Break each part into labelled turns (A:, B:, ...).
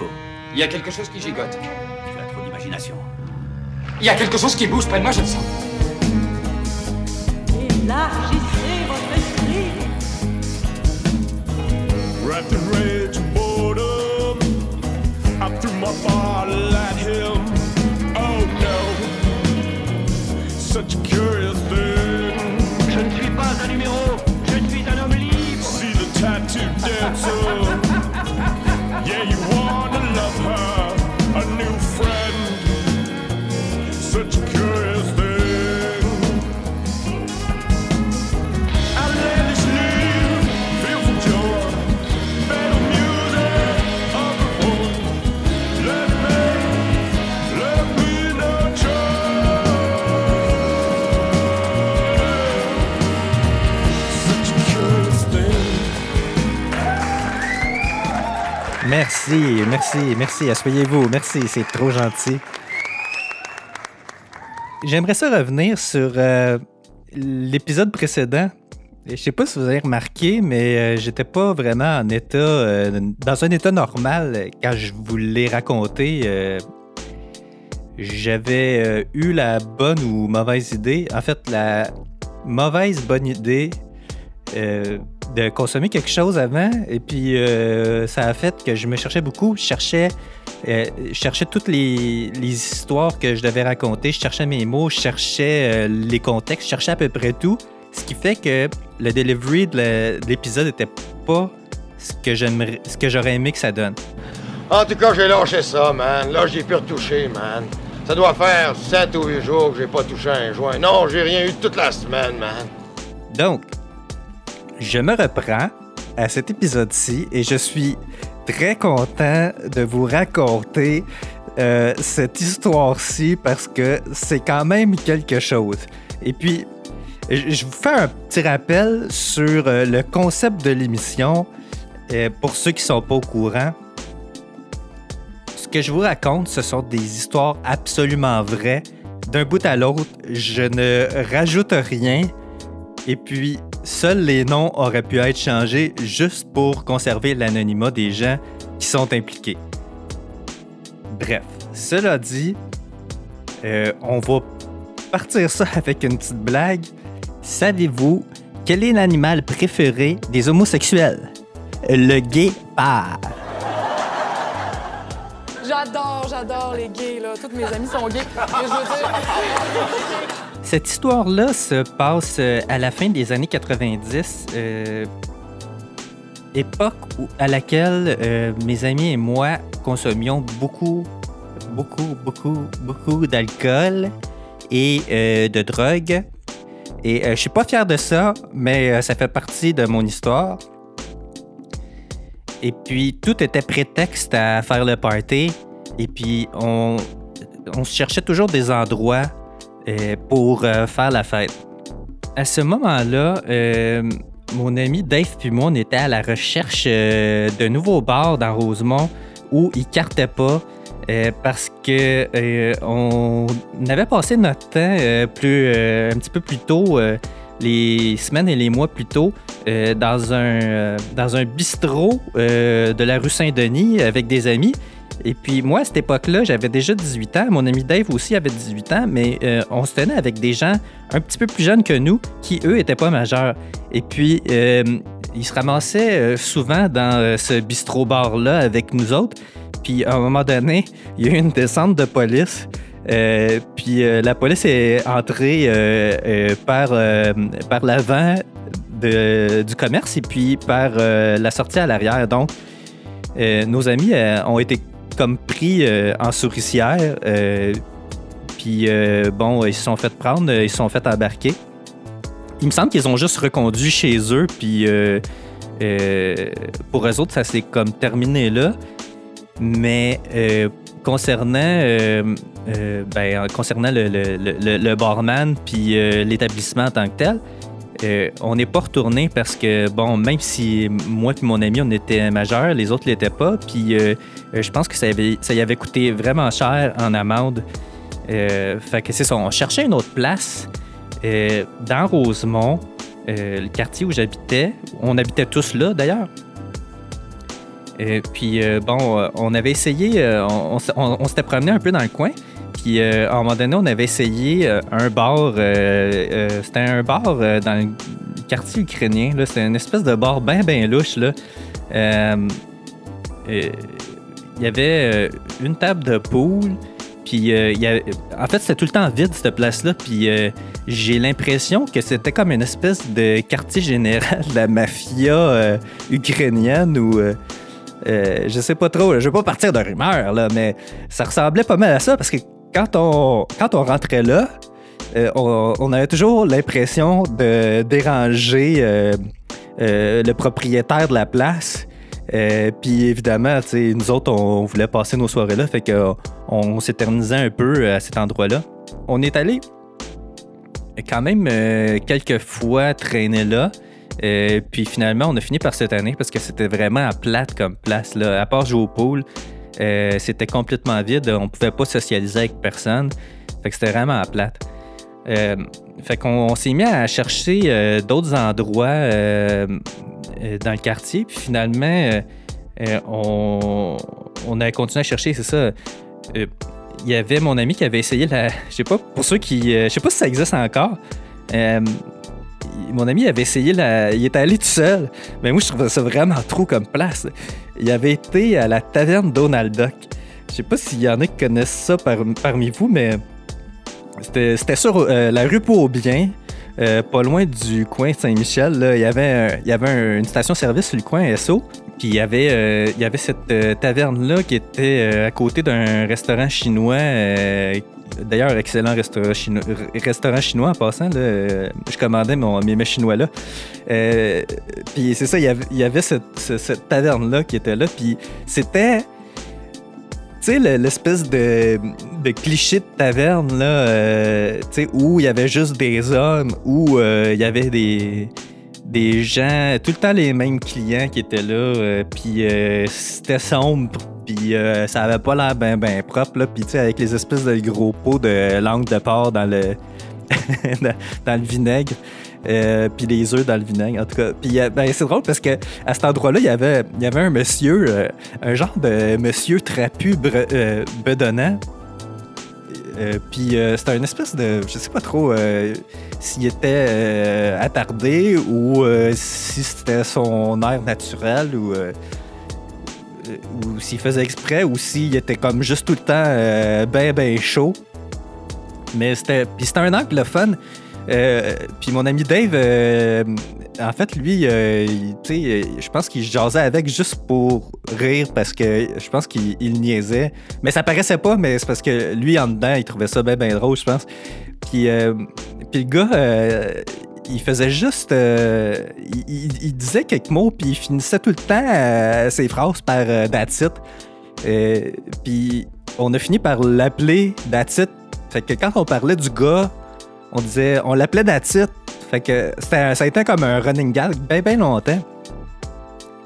A: faut.
B: Il y a quelque chose qui gigote.
A: Tu as trop d'imagination.
B: Il y a quelque chose qui bouge près de moi, je le sens.
C: Élargissez votre esprit.
D: Wrapped in rage and boredom, I threw my bottle at him. Oh no, such a curious thing.
E: Je ne suis pas un numéro, je suis un homme libre.
D: See the tattoo dancer.
F: Merci, merci, merci. Asseyez-vous. Merci, c'est trop gentil. J'aimerais ça revenir sur euh, l'épisode précédent. Je sais pas si vous avez remarqué, mais euh, j'étais pas vraiment en état, euh, dans un état normal quand je vous l'ai raconté. J'avais eu la bonne ou mauvaise idée, en fait la mauvaise bonne idée de consommer quelque chose avant, et puis euh, ça a fait que je me cherchais beaucoup. Je cherchais, euh, je cherchais toutes les, les histoires que je devais raconter, je cherchais mes mots, je cherchais euh, les contextes, je cherchais à peu près tout. Ce qui fait que le delivery de l'épisode n'était pas ce que j'aimerais, ce que j'aurais aimé que ça donne.
G: En tout cas, j'ai lâché ça, man. Là, j'ai pu retoucher, man. Ça doit faire 7 ou 8 jours que j'ai pas touché un joint. Non, j'ai rien eu toute la semaine, man.
F: Donc, je me reprends à cet épisode-ci et je suis très content de vous raconter euh, cette histoire-ci parce que c'est quand même quelque chose. Et puis, je vous fais un petit rappel sur euh, le concept de l'émission euh, pour ceux qui sont pas au courant. Ce que je vous raconte, ce sont des histoires absolument vraies. D'un bout à l'autre, je ne rajoute rien. Et puis, seuls les noms auraient pu être changés juste pour conserver l'anonymat des gens qui sont impliqués. Bref, cela dit, euh, on va partir ça avec une petite blague. Savez-vous quel est l'animal préféré des homosexuels? Le guépard.
H: J'adore, j'adore les gays, là. Toutes mes amies sont gays.
F: Cette histoire-là se passe euh, à la fin des années 90, euh, époque à laquelle euh, mes amis et moi consommions beaucoup, beaucoup, beaucoup, beaucoup d'alcool et de drogue. Et je suis pas fier de ça, mais ça fait partie de mon histoire. Et puis tout était prétexte à faire le party. Et puis on, on cherchait toujours des endroits pour euh, faire la fête. À ce moment-là, euh, mon ami Dave puis moi, on était à la recherche euh, d'un nouveau bar dans Rosemont où il cartait pas euh, parce que euh, on avait passé notre temps euh, plus, euh, un petit peu plus tôt, euh, les semaines et les mois plus tôt, euh, dans, un, euh, dans un bistrot euh, de la rue Saint-Denis avec des amis. Et puis moi, à cette époque-là, j'avais déjà 18 ans. Mon ami Dave aussi avait 18 ans, mais euh, on se tenait avec des gens un petit peu plus jeunes que nous qui, eux, n'étaient pas majeurs. Et puis, euh, ils se ramassaient euh, souvent dans ce bistrot-bar-là avec nous autres. Puis à un moment donné, il y a eu une descente de police. Puis la police est entrée par, par l'avant du commerce et puis par la sortie à l'arrière. Donc, nos amis ont été comme pris euh, en souricière. euh, puis euh, bon, ils se sont fait prendre, ils se sont fait embarquer. Il me semble qu'ils ont juste reconduit chez eux, puis pour eux autres, ça s'est comme terminé là. Mais concernant, ben, concernant le, barman puis l'établissement en tant que tel, euh, on n'est pas retourné parce que, bon, même si moi et mon ami, on était majeurs, les autres ne l'étaient pas. Puis euh, euh, je pense que ça, avait, ça y avait coûté vraiment cher en amende. Fait que c'est ça, on cherchait une autre place dans Rosemont, le quartier où j'habitais. On habitait tous là d'ailleurs. Puis, bon, on avait essayé, on s'était promené un peu dans le coin. Puis, euh, à un moment donné, on avait essayé euh, un bar. euh, euh, C'était un bar dans le quartier ukrainien. C'était une espèce de bar bien, bien louche. Il y avait une table de pool. Puis, y en fait, c'était tout le temps vide, cette place-là. Puis, j'ai l'impression que c'était comme une espèce de quartier général de la mafia ukrainienne ou. je sais pas trop, je vais pas partir de rumeurs, là, mais ça ressemblait pas mal à ça parce que quand on, quand on rentrait là, euh, on, avait toujours l'impression de déranger euh, euh, le propriétaire de la place. Puis évidemment, nous autres, on, voulait passer nos soirées là, fait que on s'éternisait un peu à cet endroit-là. On est allé quand même quelques fois traîner là. Puis finalement, on a fini par cette année parce que c'était vraiment à plate comme place. Là. À part jouer au pool, euh, c'était complètement vide. On pouvait pas socialiser avec personne. Fait que c'était vraiment à plate. Euh, fait qu'on on s'est mis à chercher euh, d'autres endroits euh, dans le quartier. Puis finalement, on, on a continué à chercher, c'est ça. Il y avait mon ami qui avait essayé la. Je sais pas, pour ceux qui. je sais pas si ça existe encore. Mon ami avait essayé. Il était allé tout seul. Mais moi, je trouvais ça vraiment trop comme place. Il avait été à la taverne Donald Duck. Je sais pas s'il y en a qui connaissent ça par- parmi vous, mais c'était sur euh, la rue Beaubien. euh, pas loin du coin Saint-Michel, il y avait, une station-service sur le coin SO. Puis il y avait, euh, il y avait cette euh, taverne-là qui était euh, à côté d'un restaurant chinois. D'ailleurs, excellent restaurant chinois, en passant. là, je commandais mon, mes mets chinois là. Puis c'est ça, il y avait, cette, ce- cette taverne-là qui était là. Puis c'était. Tu sais, le- l'espèce de, de cliché de taverne, là, où il y avait juste des hommes, où il y avait des, des gens, tout le temps les mêmes clients qui étaient là, euh, puis euh, c'était sombre, puis euh, ça avait pas l'air bien ben propre, là, puis tu sais, avec les espèces de gros pots de langue de porc dans le, dans, le vinaigre. Euh, puis les œufs dans le vinaigre, en tout cas. Puis euh, ben, c'est drôle parce que à cet endroit-là, il y avait, il y avait un monsieur, un genre de monsieur trapu bedonnant. Euh, puis euh, c'était une espèce de. Je sais pas trop euh, s'il était attardé ou si c'était son air naturel ou. ou s'il faisait exprès ou s'il était comme juste tout le temps ben ben chaud. Mais c'était. Puis c'était un angle le fun. Puis mon ami Dave, en fait, lui, euh, euh, je pense qu'il jasait avec juste pour rire parce que je pense qu'il il niaisait. Mais ça paraissait pas, mais c'est parce que lui, en dedans, il trouvait ça bien, bien drôle, je pense. Puis, euh, puis le gars, euh, il faisait juste. il, disait quelques mots, puis il finissait tout le temps ses phrases par That's puis on a fini par l'appeler That's it. Fait que quand on parlait du gars, on disait, on l'appelait That's it. Fait que ça a été comme un running gag bien, bien longtemps.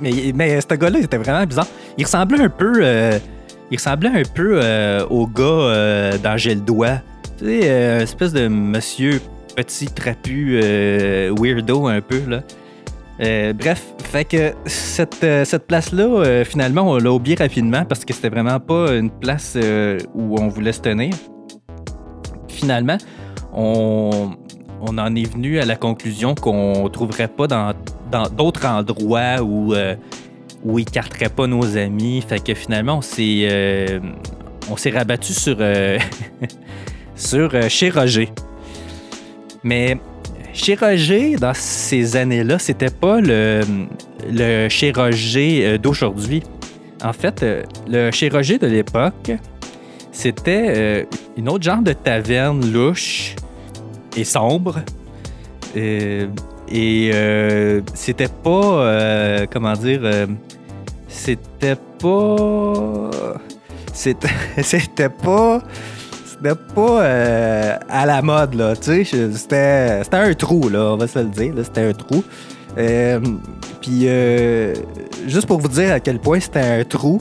F: Mais, mais ce gars-là, il était vraiment bizarre. Il ressemblait un peu. euh, il ressemblait un peu euh, au gars euh, dans. Tu sais, euh, espèce de monsieur petit trapu, weirdo un peu, là. Bref, fait que cette, cette place-là, finalement, on l'a oublié rapidement parce que c'était vraiment pas une place où on voulait se tenir. Finalement, on, en est venu à la conclusion qu'on trouverait pas dans d'autres endroits où, euh, où pas nos amis. Fait que finalement, on s'est euh, rabattu sur, euh, sur euh, chez Roger. Mais chez Roger, dans ces années-là, c'était pas le, le chez Roger euh, d'aujourd'hui. En fait, le chez Roger de l'époque, c'était une autre genre de taverne louche et sombre. Euh, et euh, c'était pas. euh, comment dire. c'était pas. C'était c'était pas. C'était pas à la mode, là. Tu sais, c'était un trou, là, on va se le dire. C'était un trou. Puis, euh, juste pour vous dire à quel point c'était un trou,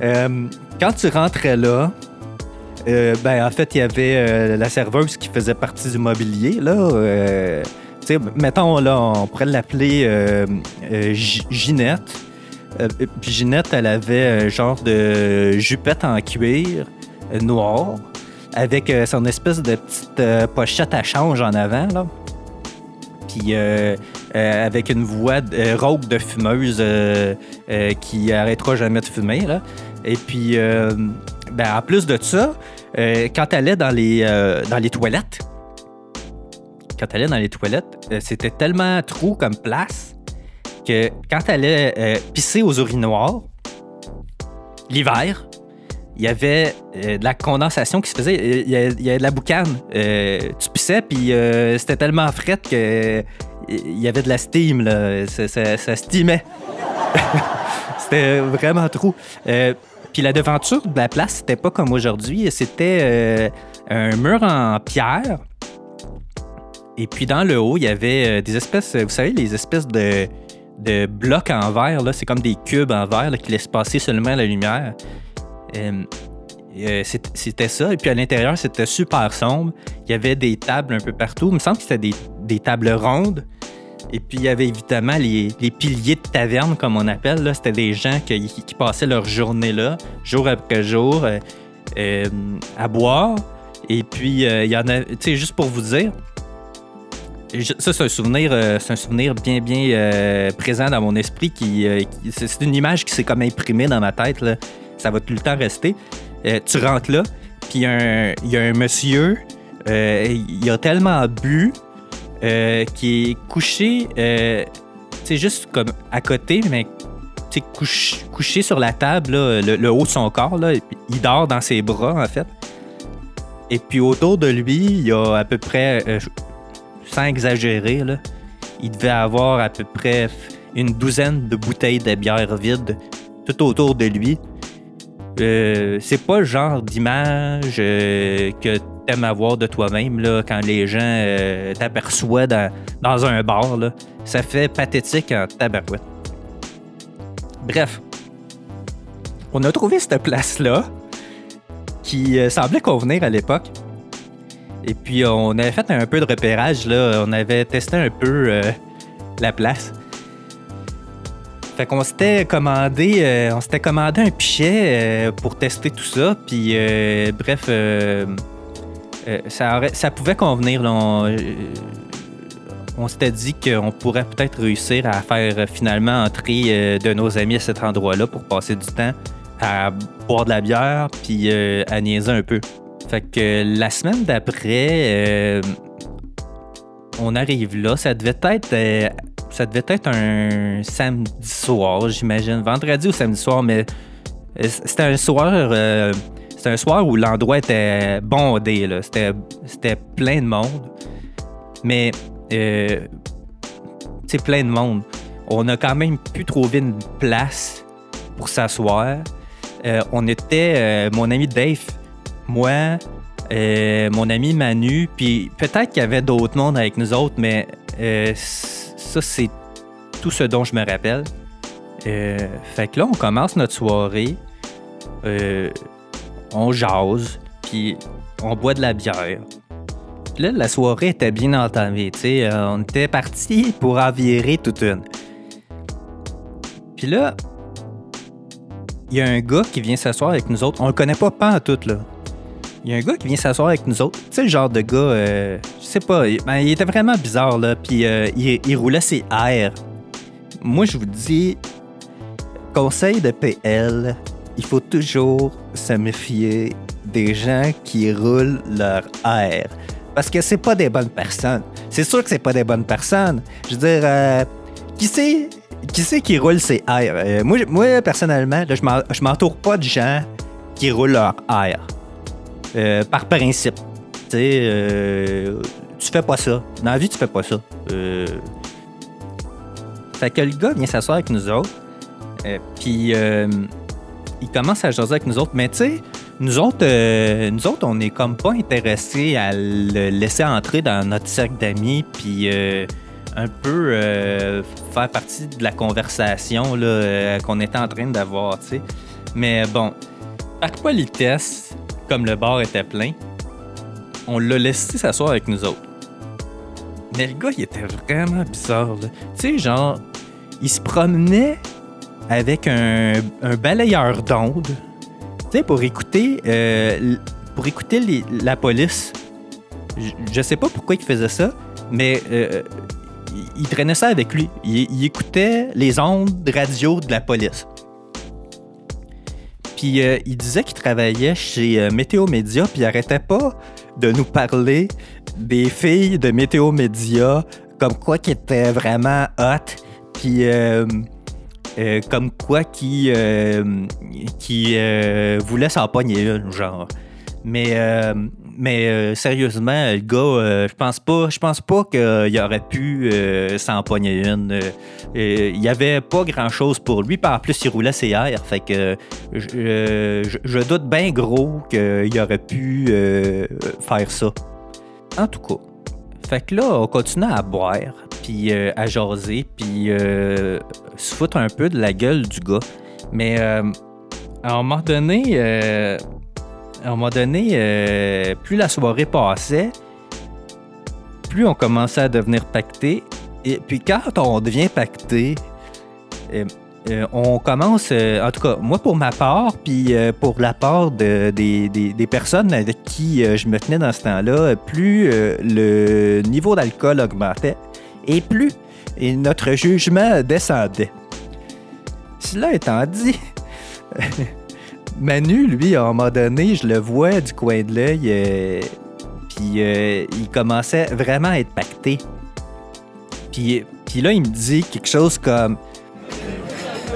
F: quand tu rentrais là, euh, ben, en fait, il y avait euh, la serveuse qui faisait partie du mobilier, là. euh, mettons, là, on pourrait l'appeler Gi- Ginette. Ginette, elle avait un genre de jupette en cuir noir avec son espèce de petite pochette à change en avant, là. Puis avec une voix rauque de fumeuse qui arrêtera jamais de fumer, là. Et puis, ben, en plus de ça, euh, quand elle allait dans les, euh, dans les toilettes, quand elle allait dans les toilettes, euh, c'était tellement trou comme place que quand elle allait pisser aux urinoirs, l'hiver, il y avait de la condensation qui se faisait. Il y avait, de la boucane. Tu pissais, puis c'était tellement fret que il y avait de la steam. Là. Ça, ça- steamait. c'était vraiment trou. Puis la devanture de la place, c'était pas comme aujourd'hui. C'était euh, un mur en pierre. Et puis dans le haut, il y avait euh, des espèces, vous savez, les espèces de, de blocs en verre. là. C'est comme des cubes en verre qui laissent passer seulement la lumière. Euh, c'était ça. Et puis à l'intérieur, c'était super sombre. Il y avait des tables un peu partout. Il me semble que c'était des, des tables rondes. Et puis il y avait évidemment les, les piliers de taverne, comme on appelle. C'était des gens qui, passaient leur journée là, jour après jour, euh, euh, à boire. Et puis euh, il y en a, tu sais, juste pour vous dire, ça, c'est un souvenir, c'est un souvenir bien, bien présent dans mon esprit. Qui, c'est une image qui s'est comme imprimée dans ma tête. là. Ça va tout le temps rester. Tu rentres là, puis il y a un- monsieur, il a tellement bu euh, qui est couché, euh, sais, juste comme à côté, mais tu sais, couch- couché sur la table, le, haut de son corps. Il dort dans ses bras, en fait. Et puis autour de lui, il y a à peu près, euh, sans exagérer, il devait avoir à peu près une douzaine de bouteilles de bière vides tout autour de lui. C'est pas le genre d'image que t'aimes avoir de toi-même là, quand les gens euh, t'aperçoivent dans, dans un bar. là. Ça fait pathétique en tabarouette. Bref, on a trouvé cette place-là qui euh, semblait convenir à l'époque. Et puis, on avait fait un peu de repérage. Là. On avait testé un peu euh, la place. Fait qu'on s'était commandé, euh, on s'était commandé un pichet pour tester tout ça. Puis, bref, euh, ça, pouvait convenir. là. On, euh, on s'était dit qu'on pourrait peut-être réussir à faire euh, finalement entrer de nos amis à cet endroit-là pour passer du temps à boire de la bière puis à niaiser un peu. Fait que la semaine d'après, on arrive là. Ça devait être, ça devait être un samedi soir, j'imagine, vendredi ou samedi soir, mais c'était un soir, c'était un soir où l'endroit était bondé. là. C'était, plein de monde, mais euh, tu sais, plein de monde. On a quand même pu trouver une place pour s'asseoir. Euh, on était, euh, mon ami Dave, moi, euh, mon ami Manu, puis peut-être qu'il y avait d'autres mondes avec nous autres, mais ça, c'est tout ce dont je me rappelle. Fait que là, on commence notre soirée, on jase, puis on boit de la bière. Puis là, la soirée était bien entamée, tu sais. euh, on était parti pour en virer toute une. Puis là, il y a un gars qui vient s'asseoir avec nous autres. On le connaît pas, pas en tout, là. Il y a un gars qui vient s'asseoir avec nous autres. Tu sais, le genre de gars, euh, je sais pas, il, ben, il était vraiment bizarre, là. Puis euh, il, il roulait ses airs. Moi, je vous dis, conseil de PL, il faut toujours se méfier des gens qui roulent leur air. Parce que c'est pas des bonnes personnes. C'est sûr que c'est pas des bonnes personnes. Je veux dire, euh, qui c'est qui, qui roule ses airs? Euh, moi, moi, personnellement, là, je m'en- je m'entoure pas de gens qui roulent leur air. Euh, par principe. Tu sais, tu fais pas ça. Dans la vie, tu fais pas ça. Fait que le gars vient s'asseoir avec nous autres. Puis il commence à jaser avec nous autres. Mais tu sais, nous autres, euh, nous autres, on n'est comme pas intéressés à le laisser entrer dans notre cercle d'amis. Puis euh, un peu euh, faire partie de la conversation qu'on était en train d'avoir, tu sais. Mais bon, par politesse, comme le bar était plein, on l'a laissé s'asseoir avec nous autres. Mais le gars, il était vraiment bizarre. Tu sais, genre, il se promenait avec un, balayeur d'ondes, tu sais, pour écouter, euh, pour écouter la police. Je- Je sais pas pourquoi il faisait ça, mais euh, il, traînait ça avec lui. Il, écoutait les ondes de radio de la police. Puis euh, il disait qu'il travaillait chez euh, Météo Média, puis il arrêtait pas de nous parler des filles de Météo Média, comme quoi qui étaient vraiment hot, puis euh, comme quoi qui, euh, euh, voulait s'en pogner une, genre. Mais, mais sérieusement, le gars, je pense pas, je pense pas qu'il aurait pu s'en pogner une. Il y avait pas grand chose pour lui, puis en plus, il roulait ses airs. Fait que je, doute bien gros qu'il aurait pu faire ça. En tout cas, fait que là, on continue à boire, puis euh, à jaser, puis euh, se foutre un peu de la gueule du gars. Mais euh, à un moment donné, à un moment donné, plus la soirée passait, plus on commençait à devenir pacté. Et puis quand on devient pacté, on commence, en tout cas, moi pour ma part, puis pour la part de- des, des- personnes avec qui je me tenais dans ce temps-là, plus le niveau d'alcool augmentait et plus et notre jugement descendait. Cela étant dit, Manu, lui, à un moment donné, je le vois du coin de l'œil, euh, puis euh, il commençait vraiment à être pacté. Puis, puis là, il me dit quelque chose comme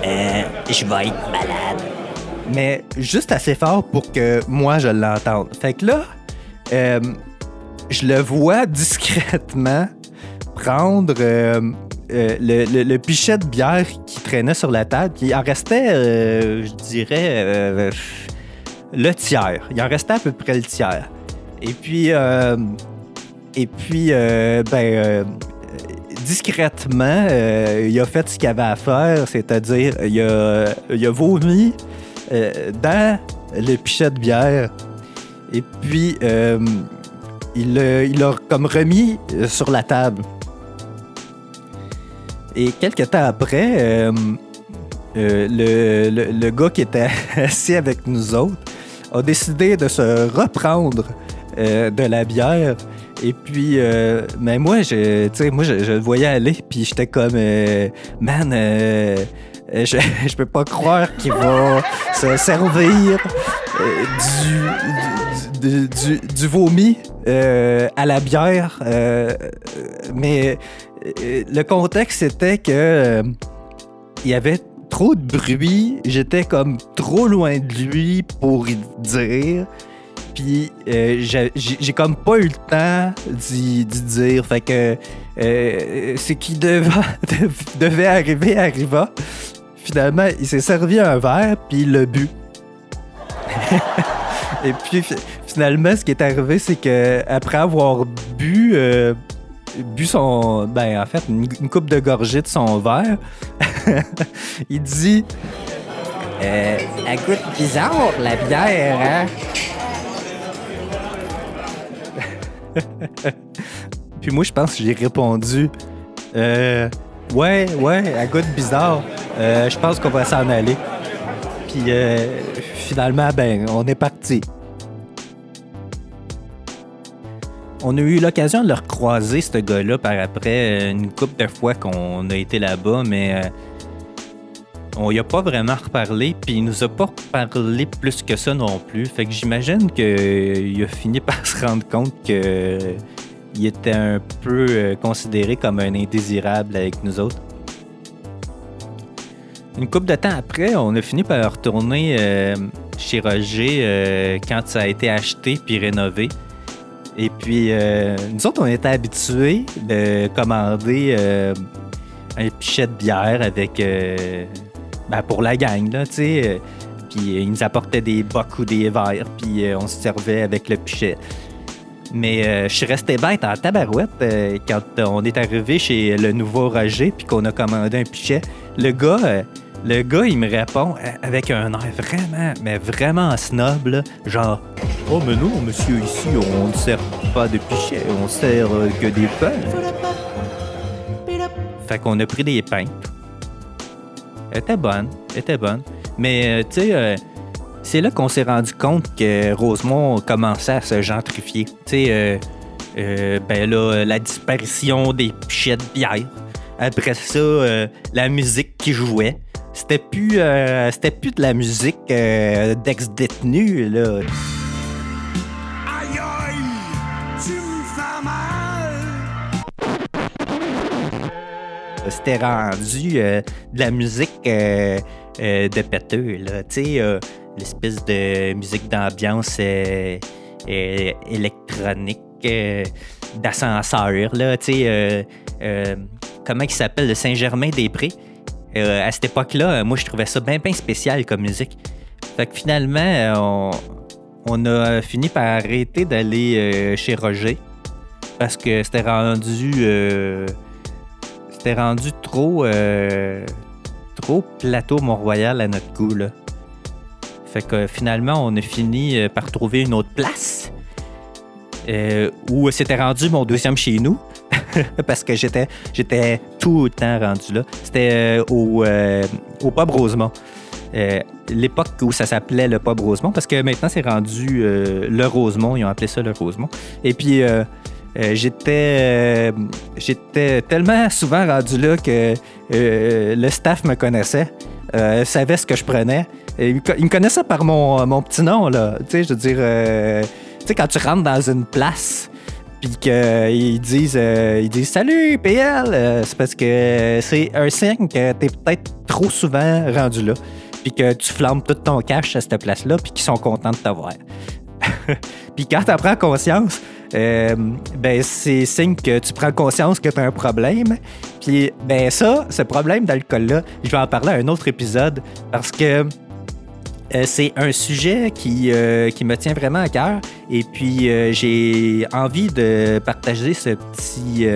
F: Euh, Je vais être malade. Mais juste assez fort pour que moi, je l'entende. Fait que là, euh, je le vois discrètement prendre euh, euh, le, pichet de bière qui traînait sur la table. Il en restait, euh, je dirais, le tiers. Il en restait à peu près le tiers. Et puis, et puis ben, discrètement, il a fait ce qu'il avait à faire, c'est-à-dire, il a, il a vomi dans le pichet de bière. Et puis, il l'a comme remis sur la table. Et quelques temps après, euh, euh, le, le- gars qui était assis avec nous autres a décidé de se reprendre euh, de la bière. Et puis, euh, mais moi, je, moi, je, le voyais aller, puis j'étais comme, man, je, je peux pas croire qu'il va se servir du, du- vomi euh, à la bière. euh, mais euh, le contexte c'était que il y avait trop de bruit, j'étais comme trop loin de lui pour y dire. Puis j'ai comme pas eu le temps d'y dire. Fait que ce qui devait, devait arriver arriva. Finalement, il s'est servi un verre, puis il l'a bu. Et puis fi- finalement, ce qui est arrivé, c'est que après avoir bu, euh, bu son, ben en fait une, une coupe de gorgée de son verre, il dit, euh, elle goûte bizarre la bière, hein? Puis moi, je pense que j'ai répondu, euh, ouais, ouais, elle goûte bizarre. Euh, je pense qu'on va s'en aller. Puis euh, finalement, ben, on est parti. On a eu l'occasion de le recroiser, ce gars-là, par après, euh, une couple de fois qu'on a été là-bas, mais euh, on y a pas vraiment reparlé, puis il nous a pas parlé plus que ça non plus. Fait que j'imagine qu'il a fini par se rendre compte que il était un peu considéré comme un indésirable avec nous autres. Une couple de temps après, on a fini par retourner euh, chez Roger euh, quand ça a été acheté puis rénové. Et puis, euh, nous autres, on était habitués de commander euh, un pichet de bière avec. ben, pour la gang, là, tu sais. Puis, ils nous apportaient des bocs ou des verres, puis on se servait avec le pichet. Mais je suis resté bête en tabarouette quand on est arrivé chez le nouveau Roger puis qu'on a commandé un pichet. Le gars, le gars, il me répond avec un air vraiment, mais vraiment snob, genre Oh, mais non, monsieur, ici, on ne sert pas de pichet, on sert euh, que des pains. Fait qu'on a pris des pains. Elle était bonne, elle était bonne. Mais, euh, tu sais, euh, c'est là qu'on s'est rendu compte que Rosemont commençait à se gentrifier. Tu sais, ben là, la disparition des pichets de bière. Après ça, la musique qui jouait. C'était plus, euh, c'était plus de la musique euh, d'ex-détenus, là.
D: Aïe aïe, tu me fais mal.
F: C'était rendu euh, de la musique de péteux, là. Tu sais, euh, l'espèce de musique d'ambiance électronique d'ascenseur, là. Tu sais, comment il s'appelle, le Saint-Germain-des-Prés? Euh, à cette époque-là, euh, moi, je trouvais ça bien, bien spécial comme musique. Fait que finalement, euh, on, a fini par arrêter d'aller chez Roger parce que c'était rendu... c'était rendu trop trop plateau Mont-Royal à notre goût. Fait que finalement on a fini par trouver une autre place où c'était rendu mon deuxième chez nous parce que j'étais j'étais tout le temps rendu là. C'était euh, au euh, au pub Rosemont. Euh, L'époque où ça s'appelait le pub Rosemont parce que maintenant c'est rendu le Rosemont, ils ont appelé ça le Rosemont. Et puis j'étais j'étais tellement souvent rendu là que le staff me connaissait, savait ce que je prenais. Et il, co- il me connaissait par mon, mon petit nom, là. Tu sais, je veux dire, tu sais, quand tu rentres dans une place, puis qu'ils disent, euh, ils disent Salut, PL, euh, c'est parce que c'est un signe que t'es peut-être trop souvent rendu là, puis que tu flammes tout ton cash à cette place-là, puis qu'ils sont contents de t'avoir. Puis quand tu prends conscience, euh, ben c'est signe que tu prends conscience que tu as un problème. Puis ben ça, ce problème d'alcool-là, je vais en parler à un autre épisode parce que euh, c'est un sujet qui, euh, qui me tient vraiment à cœur. Et puis euh, j'ai envie de partager ce petit,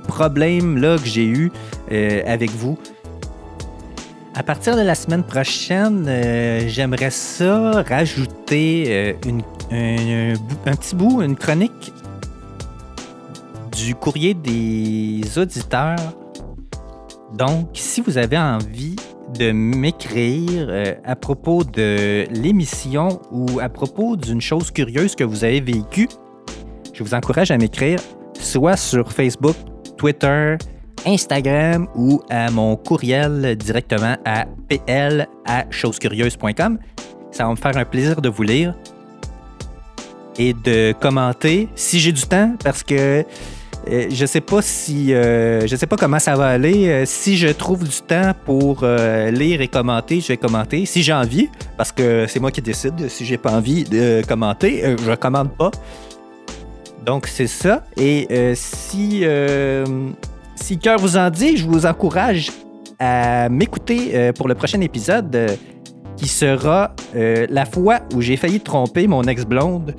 F: problème-là que j'ai eu avec vous. À partir de la semaine prochaine, j'aimerais ça rajouter un petit bout, une chronique du courrier des auditeurs. Donc, si vous avez envie de m'écrire euh, à propos de l'émission ou à propos d'une chose curieuse que vous avez vécue, je vous encourage à m'écrire soit sur Facebook, Twitter, Instagram ou à mon courriel directement à pl à chosescurieuses.com. Ça va me faire un plaisir de vous lire et de commenter si j'ai du temps parce que je sais pas si euh, je sais pas comment ça va aller. Euh, si je trouve du temps pour euh, lire et commenter, je vais commenter. Si j'ai envie, parce que c'est moi qui décide. Si j'ai pas envie de commenter, je commande pas. Donc c'est ça. Et si si cœur vous en dit, je vous encourage à m'écouter pour le prochain épisode qui sera la fois où j'ai failli tromper mon ex-blonde.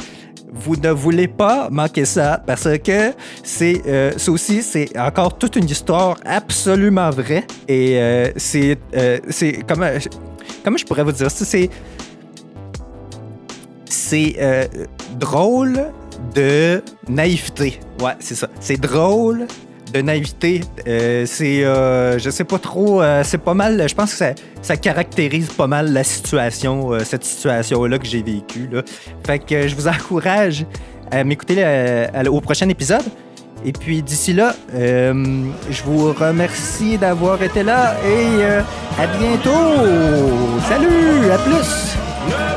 F: Vous ne voulez pas manquer ça parce que c'est euh, aussi c'est encore toute une histoire absolument vraie et euh, c'est euh, c'est comment comment je pourrais vous dire ça? C'est c'est euh, drôle de naïveté. Ouais, c'est ça. C'est drôle naïveté. Euh, c'est, euh, je sais pas trop, euh, c'est pas mal, je pense que ça, ça caractérise pas mal la situation, cette situation-là que j'ai vécue. Fait que je vous encourage à m'écouter au prochain épisode. Et puis d'ici là, je vous remercie d'avoir été là et à bientôt. Salut, à plus.